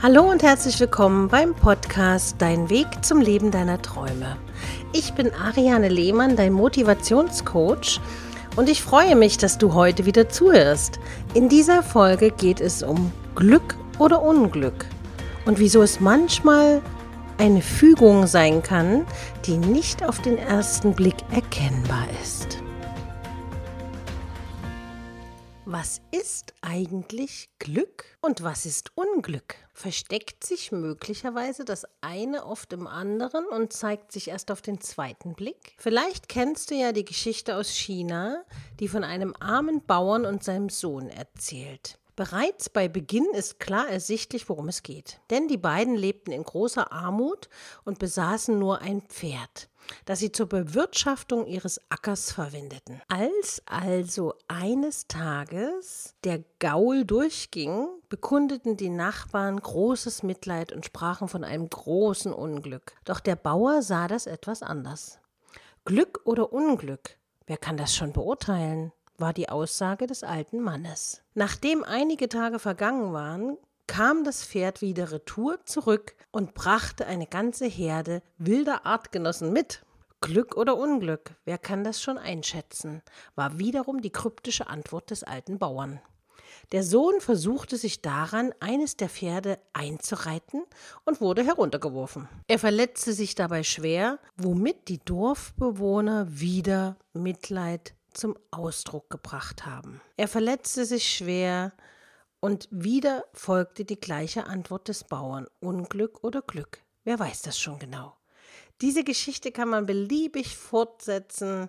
Hallo und herzlich willkommen beim Podcast Dein Weg zum Leben deiner Träume. Ich bin Ariane Lehmann, dein Motivationscoach und ich freue mich, dass du heute wieder zuhörst. In dieser Folge geht es um Glück oder Unglück und wieso es manchmal eine Fügung sein kann, die nicht auf den ersten Blick erkennbar ist. Was ist eigentlich Glück und was ist Unglück? Versteckt sich möglicherweise das eine oft im anderen und zeigt sich erst auf den zweiten Blick? Vielleicht kennst du ja die Geschichte aus China, die von einem armen Bauern und seinem Sohn erzählt. Bereits bei Beginn ist klar ersichtlich, worum es geht. Denn die beiden lebten in großer Armut und besaßen nur ein Pferd das sie zur Bewirtschaftung ihres Ackers verwendeten. Als also eines Tages der Gaul durchging, bekundeten die Nachbarn großes Mitleid und sprachen von einem großen Unglück. Doch der Bauer sah das etwas anders. Glück oder Unglück, wer kann das schon beurteilen? War die Aussage des alten Mannes. Nachdem einige Tage vergangen waren, kam das Pferd wieder retour zurück und brachte eine ganze Herde wilder Artgenossen mit. Glück oder Unglück, wer kann das schon einschätzen, war wiederum die kryptische Antwort des alten Bauern. Der Sohn versuchte sich daran, eines der Pferde einzureiten und wurde heruntergeworfen. Er verletzte sich dabei schwer, womit die Dorfbewohner wieder Mitleid zum Ausdruck gebracht haben. Er verletzte sich schwer, und wieder folgte die gleiche Antwort des Bauern. Unglück oder Glück? Wer weiß das schon genau? Diese Geschichte kann man beliebig fortsetzen,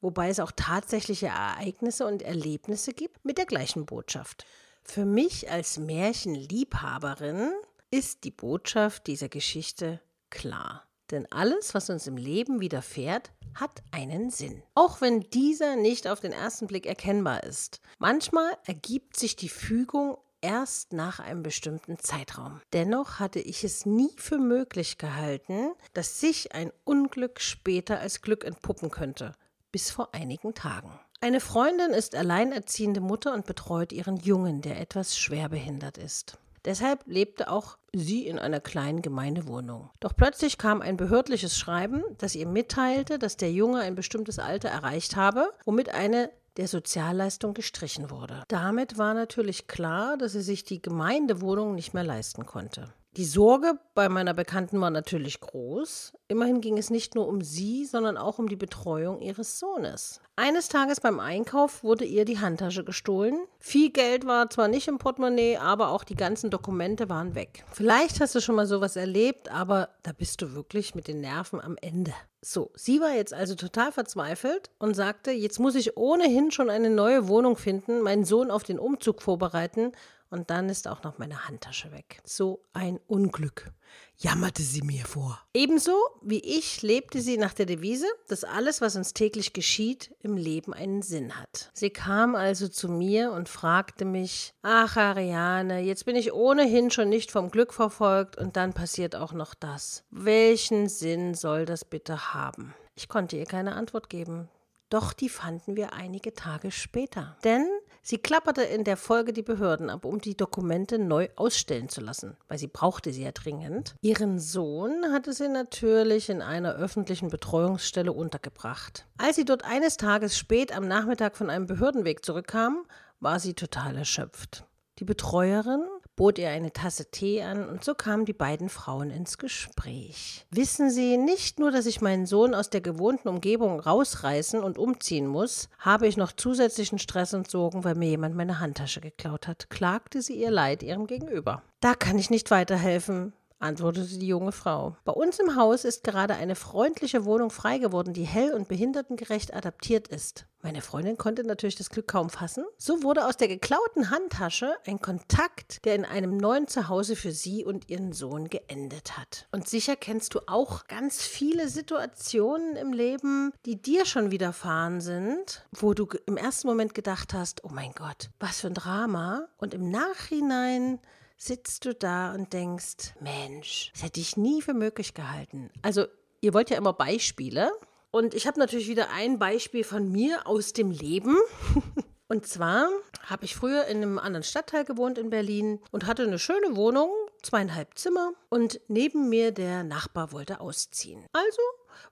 wobei es auch tatsächliche Ereignisse und Erlebnisse gibt mit der gleichen Botschaft. Für mich als Märchenliebhaberin ist die Botschaft dieser Geschichte klar. Denn alles, was uns im Leben widerfährt, hat einen Sinn. Auch wenn dieser nicht auf den ersten Blick erkennbar ist. Manchmal ergibt sich die Fügung erst nach einem bestimmten Zeitraum. Dennoch hatte ich es nie für möglich gehalten, dass sich ein Unglück später als Glück entpuppen könnte, bis vor einigen Tagen. Eine Freundin ist alleinerziehende Mutter und betreut ihren Jungen, der etwas schwerbehindert ist. Deshalb lebte auch sie in einer kleinen Gemeindewohnung. Doch plötzlich kam ein behördliches Schreiben, das ihr mitteilte, dass der Junge ein bestimmtes Alter erreicht habe, womit eine der Sozialleistung gestrichen wurde. Damit war natürlich klar, dass sie sich die Gemeindewohnung nicht mehr leisten konnte. Die Sorge bei meiner Bekannten war natürlich groß. Immerhin ging es nicht nur um sie, sondern auch um die Betreuung ihres Sohnes. Eines Tages beim Einkauf wurde ihr die Handtasche gestohlen. Viel Geld war zwar nicht im Portemonnaie, aber auch die ganzen Dokumente waren weg. Vielleicht hast du schon mal sowas erlebt, aber da bist du wirklich mit den Nerven am Ende. So, sie war jetzt also total verzweifelt und sagte, jetzt muss ich ohnehin schon eine neue Wohnung finden, meinen Sohn auf den Umzug vorbereiten und dann ist auch noch meine Handtasche weg. So ein Unglück, jammerte sie mir vor. Ebenso wie ich lebte sie nach der Devise, dass alles, was uns täglich geschieht, im Leben einen Sinn hat. Sie kam also zu mir und fragte mich, ach Ariane, jetzt bin ich ohnehin schon nicht vom Glück verfolgt und dann passiert auch noch das. Welchen Sinn soll das bitte haben? Ich konnte ihr keine Antwort geben. Doch die fanden wir einige Tage später. Denn sie klapperte in der Folge die Behörden ab, um die Dokumente neu ausstellen zu lassen, weil sie brauchte sie ja dringend. Ihren Sohn hatte sie natürlich in einer öffentlichen Betreuungsstelle untergebracht. Als sie dort eines Tages spät am Nachmittag von einem Behördenweg zurückkam, war sie total erschöpft. Die Betreuerin bot ihr eine Tasse Tee an und so kamen die beiden Frauen ins Gespräch. Wissen Sie, nicht nur, dass ich meinen Sohn aus der gewohnten Umgebung rausreißen und umziehen muss, habe ich noch zusätzlichen Stress und Sorgen, weil mir jemand meine Handtasche geklaut hat, klagte sie ihr Leid ihrem Gegenüber. Da kann ich nicht weiterhelfen antwortete die junge Frau. Bei uns im Haus ist gerade eine freundliche Wohnung frei geworden, die hell und behindertengerecht adaptiert ist. Meine Freundin konnte natürlich das Glück kaum fassen. So wurde aus der geklauten Handtasche ein Kontakt, der in einem neuen Zuhause für sie und ihren Sohn geendet hat. Und sicher kennst du auch ganz viele Situationen im Leben, die dir schon widerfahren sind, wo du im ersten Moment gedacht hast, oh mein Gott, was für ein Drama. Und im Nachhinein sitzt du da und denkst, Mensch, das hätte ich nie für möglich gehalten. Also, ihr wollt ja immer Beispiele. Und ich habe natürlich wieder ein Beispiel von mir aus dem Leben. Und zwar habe ich früher in einem anderen Stadtteil gewohnt in Berlin und hatte eine schöne Wohnung zweieinhalb Zimmer und neben mir der Nachbar wollte ausziehen. Also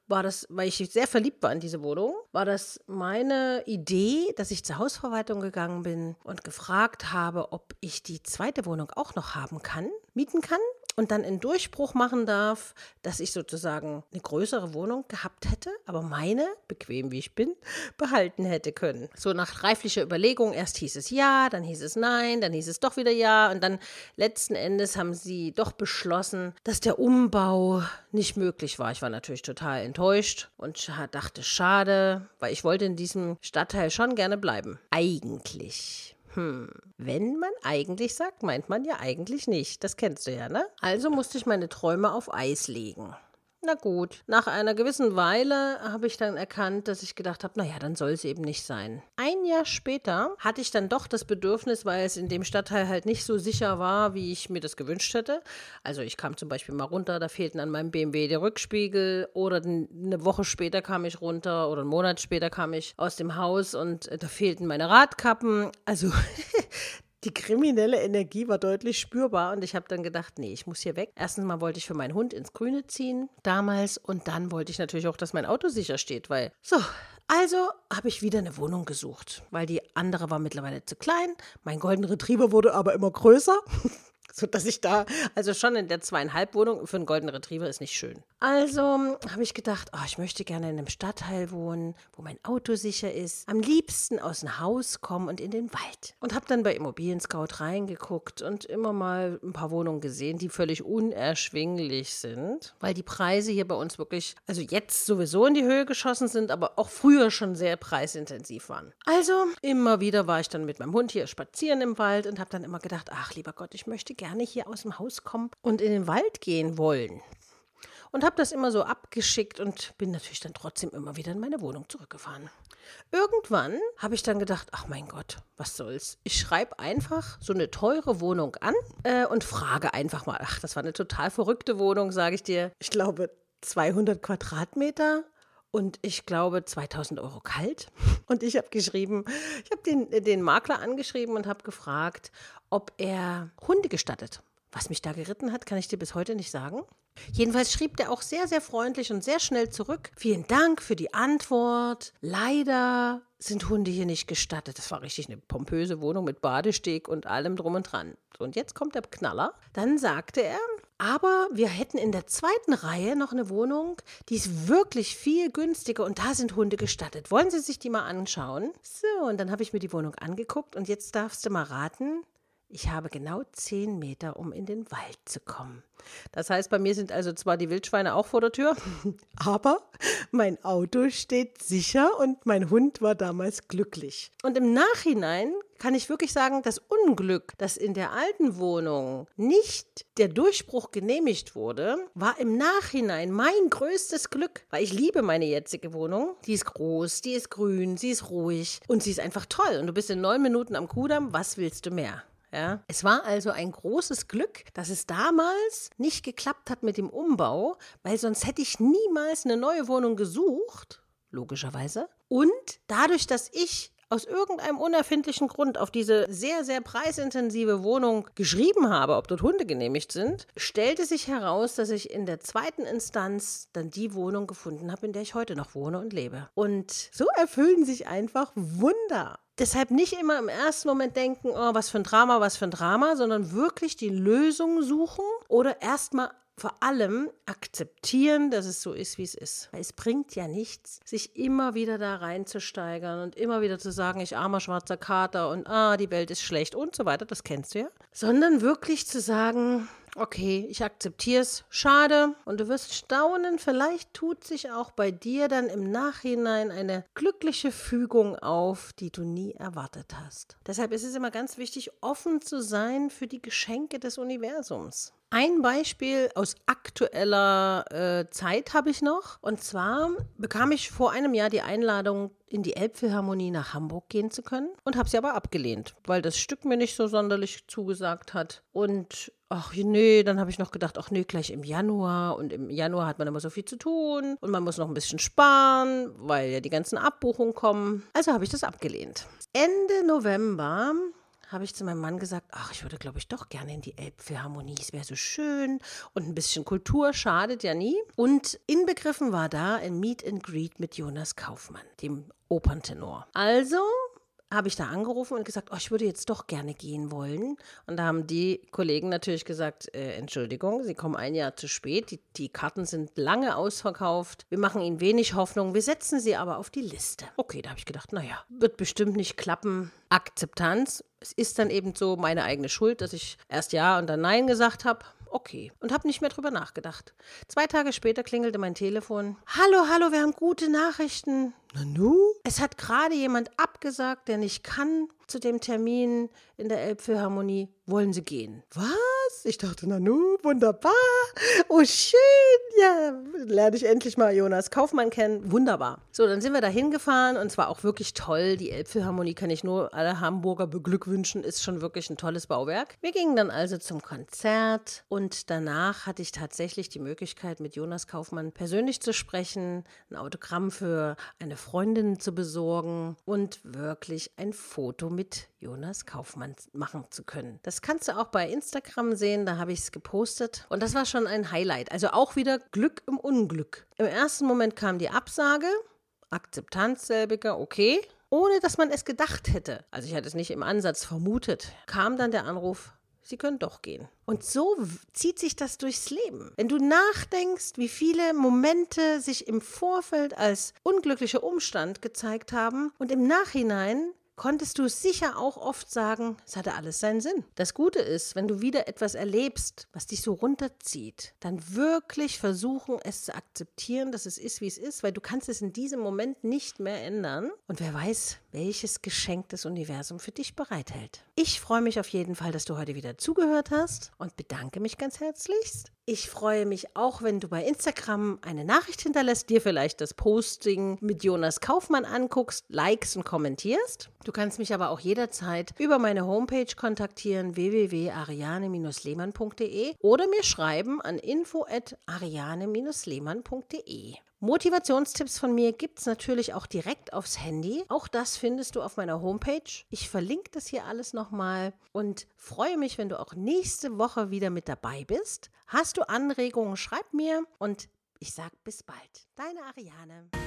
war das, weil ich sehr verliebt war in diese Wohnung, war das meine Idee, dass ich zur Hausverwaltung gegangen bin und gefragt habe, ob ich die zweite Wohnung auch noch haben kann, mieten kann und dann einen Durchbruch machen darf, dass ich sozusagen eine größere Wohnung gehabt hätte, aber meine, bequem wie ich bin, behalten hätte können. So nach reiflicher Überlegung, erst hieß es ja, dann hieß es nein, dann hieß es doch wieder ja und dann letzten Endes haben sie doch beschlossen, dass der Umbau nicht möglich war. Ich war natürlich total enttäuscht und dachte, schade, weil ich wollte in diesem Stadtteil schon gerne bleiben. Eigentlich. Hm, wenn man eigentlich sagt, meint man ja eigentlich nicht. Das kennst du ja, ne? Also musste ich meine Träume auf Eis legen. Na gut, nach einer gewissen Weile habe ich dann erkannt, dass ich gedacht habe, naja, dann soll es eben nicht sein. Ein Jahr später hatte ich dann doch das Bedürfnis, weil es in dem Stadtteil halt nicht so sicher war, wie ich mir das gewünscht hätte. Also ich kam zum Beispiel mal runter, da fehlten an meinem BMW die Rückspiegel oder eine Woche später kam ich runter oder einen Monat später kam ich aus dem Haus und da fehlten meine Radkappen. Also die kriminelle Energie war deutlich spürbar und ich habe dann gedacht, nee, ich muss hier weg. Erstens mal wollte ich für meinen Hund ins Grüne ziehen damals und dann wollte ich natürlich auch, dass mein Auto sicher steht, weil so, also habe ich wieder eine Wohnung gesucht, weil die andere war mittlerweile zu klein. Mein Golden Retriever wurde aber immer größer. so dass ich da, also schon in der zweieinhalb Wohnung für einen Golden Retriever ist nicht schön. Also habe ich gedacht, oh, ich möchte gerne in einem Stadtteil wohnen, wo mein Auto sicher ist. Am liebsten aus dem Haus kommen und in den Wald. Und habe dann bei Immobilien Scout reingeguckt und immer mal ein paar Wohnungen gesehen, die völlig unerschwinglich sind, weil die Preise hier bei uns wirklich, also jetzt sowieso in die Höhe geschossen sind, aber auch früher schon sehr preisintensiv waren. Also immer wieder war ich dann mit meinem Hund hier spazieren im Wald und habe dann immer gedacht, ach lieber Gott, ich möchte gerne hier aus dem Haus kommen und in den Wald gehen wollen. Und habe das immer so abgeschickt und bin natürlich dann trotzdem immer wieder in meine Wohnung zurückgefahren. Irgendwann habe ich dann gedacht, ach mein Gott, was soll's. Ich schreibe einfach so eine teure Wohnung an äh, und frage einfach mal. Ach, das war eine total verrückte Wohnung, sage ich dir. Ich glaube 200 Quadratmeter und ich glaube 2000 Euro kalt. Und ich habe geschrieben, ich habe den, den Makler angeschrieben und habe gefragt, ob er Hunde gestattet. Was mich da geritten hat, kann ich dir bis heute nicht sagen. Jedenfalls schrieb der auch sehr, sehr freundlich und sehr schnell zurück. Vielen Dank für die Antwort. Leider sind Hunde hier nicht gestattet. Das war richtig eine pompöse Wohnung mit Badesteg und allem drum und dran. Und jetzt kommt der Knaller. Dann sagte er, aber wir hätten in der zweiten Reihe noch eine Wohnung, die ist wirklich viel günstiger und da sind Hunde gestattet. Wollen Sie sich die mal anschauen? So, und dann habe ich mir die Wohnung angeguckt und jetzt darfst du mal raten, ich habe genau zehn Meter, um in den Wald zu kommen. Das heißt, bei mir sind also zwar die Wildschweine auch vor der Tür, aber mein Auto steht sicher und mein Hund war damals glücklich. Und im Nachhinein kann ich wirklich sagen, das Unglück, dass in der alten Wohnung nicht der Durchbruch genehmigt wurde, war im Nachhinein mein größtes Glück, weil ich liebe meine jetzige Wohnung. Die ist groß, die ist grün, sie ist ruhig und sie ist einfach toll. Und du bist in neun Minuten am Kudamm, was willst du mehr? Ja. Es war also ein großes Glück, dass es damals nicht geklappt hat mit dem Umbau, weil sonst hätte ich niemals eine neue Wohnung gesucht, logischerweise. Und dadurch, dass ich aus irgendeinem unerfindlichen Grund auf diese sehr, sehr preisintensive Wohnung geschrieben habe, ob dort Hunde genehmigt sind, stellte sich heraus, dass ich in der zweiten Instanz dann die Wohnung gefunden habe, in der ich heute noch wohne und lebe. Und so erfüllen sich einfach Wunder. Deshalb nicht immer im ersten Moment denken, oh, was für ein Drama, was für ein Drama, sondern wirklich die Lösung suchen oder erstmal vor allem akzeptieren, dass es so ist, wie es ist. Weil es bringt ja nichts, sich immer wieder da reinzusteigern und immer wieder zu sagen, ich armer schwarzer Kater und ah, die Welt ist schlecht und so weiter, das kennst du ja. Sondern wirklich zu sagen, okay, ich akzeptiere es, schade. Und du wirst staunen, vielleicht tut sich auch bei dir dann im Nachhinein eine glückliche Fügung auf, die du nie erwartet hast. Deshalb ist es immer ganz wichtig, offen zu sein für die Geschenke des Universums. Ein Beispiel aus aktueller äh, Zeit habe ich noch. Und zwar bekam ich vor einem Jahr die Einladung, in die Elbphilharmonie nach Hamburg gehen zu können und habe sie aber abgelehnt, weil das Stück mir nicht so sonderlich zugesagt hat. Und ach nee, dann habe ich noch gedacht, ach nee, gleich im Januar. Und im Januar hat man immer so viel zu tun und man muss noch ein bisschen sparen, weil ja die ganzen Abbuchungen kommen. Also habe ich das abgelehnt. Ende November habe ich zu meinem Mann gesagt, ach, ich würde, glaube ich, doch gerne in die Elbphilharmonie. Es wäre so schön und ein bisschen Kultur schadet ja nie. Und inbegriffen war da ein Meet and Greet mit Jonas Kaufmann, dem Operntenor. Also habe ich da angerufen und gesagt, oh, ich würde jetzt doch gerne gehen wollen. Und da haben die Kollegen natürlich gesagt, äh, Entschuldigung, Sie kommen ein Jahr zu spät, die, die Karten sind lange ausverkauft, wir machen Ihnen wenig Hoffnung, wir setzen Sie aber auf die Liste. Okay, da habe ich gedacht, naja, wird bestimmt nicht klappen. Akzeptanz. Es ist dann eben so meine eigene Schuld, dass ich erst Ja und dann Nein gesagt habe okay. Und habe nicht mehr drüber nachgedacht. Zwei Tage später klingelte mein Telefon. Hallo, hallo, wir haben gute Nachrichten. Nanu? Es hat gerade jemand abgesagt, der nicht kann zu dem Termin in der Elbphilharmonie. Wollen Sie gehen? Was? Ich dachte, Nanu, wunderbar. Oh, schön. Ja, lerne ich endlich mal Jonas Kaufmann kennen. Wunderbar. So, dann sind wir da hingefahren und es war auch wirklich toll. Die Elbphilharmonie kann ich nur alle Hamburger beglückwünschen. Ist schon wirklich ein tolles Bauwerk. Wir gingen dann also zum Konzert und danach hatte ich tatsächlich die Möglichkeit, mit Jonas Kaufmann persönlich zu sprechen, ein Autogramm für eine Freundin zu besorgen und wirklich ein Foto mit Jonas Kaufmann machen zu können. Das kannst du auch bei Instagram sehen, da habe ich es gepostet und das war schon ein Highlight. Also auch wieder Glück im Unglück. Im ersten Moment kam die Absage, Akzeptanz selbiger, okay, ohne dass man es gedacht hätte. Also ich hatte es nicht im Ansatz vermutet. Kam dann der Anruf, Sie können doch gehen. Und so zieht sich das durchs Leben. Wenn du nachdenkst, wie viele Momente sich im Vorfeld als unglücklicher Umstand gezeigt haben und im Nachhinein konntest du sicher auch oft sagen, es hatte alles seinen Sinn. Das Gute ist, wenn du wieder etwas erlebst, was dich so runterzieht, dann wirklich versuchen, es zu akzeptieren, dass es ist, wie es ist, weil du kannst es in diesem Moment nicht mehr ändern. Und wer weiß, welches Geschenk das Universum für dich bereithält. Ich freue mich auf jeden Fall, dass du heute wieder zugehört hast und bedanke mich ganz herzlichst. Ich freue mich auch, wenn du bei Instagram eine Nachricht hinterlässt, dir vielleicht das Posting mit Jonas Kaufmann anguckst, likes und kommentierst. Du kannst mich aber auch jederzeit über meine Homepage kontaktieren www.ariane-lehmann.de oder mir schreiben an info@ariane-lehmann.de. Motivationstipps von mir gibt es natürlich auch direkt aufs Handy. Auch das findest du auf meiner Homepage. Ich verlinke das hier alles nochmal und freue mich, wenn du auch nächste Woche wieder mit dabei bist. Hast du Anregungen, schreib mir und ich sage bis bald. Deine Ariane.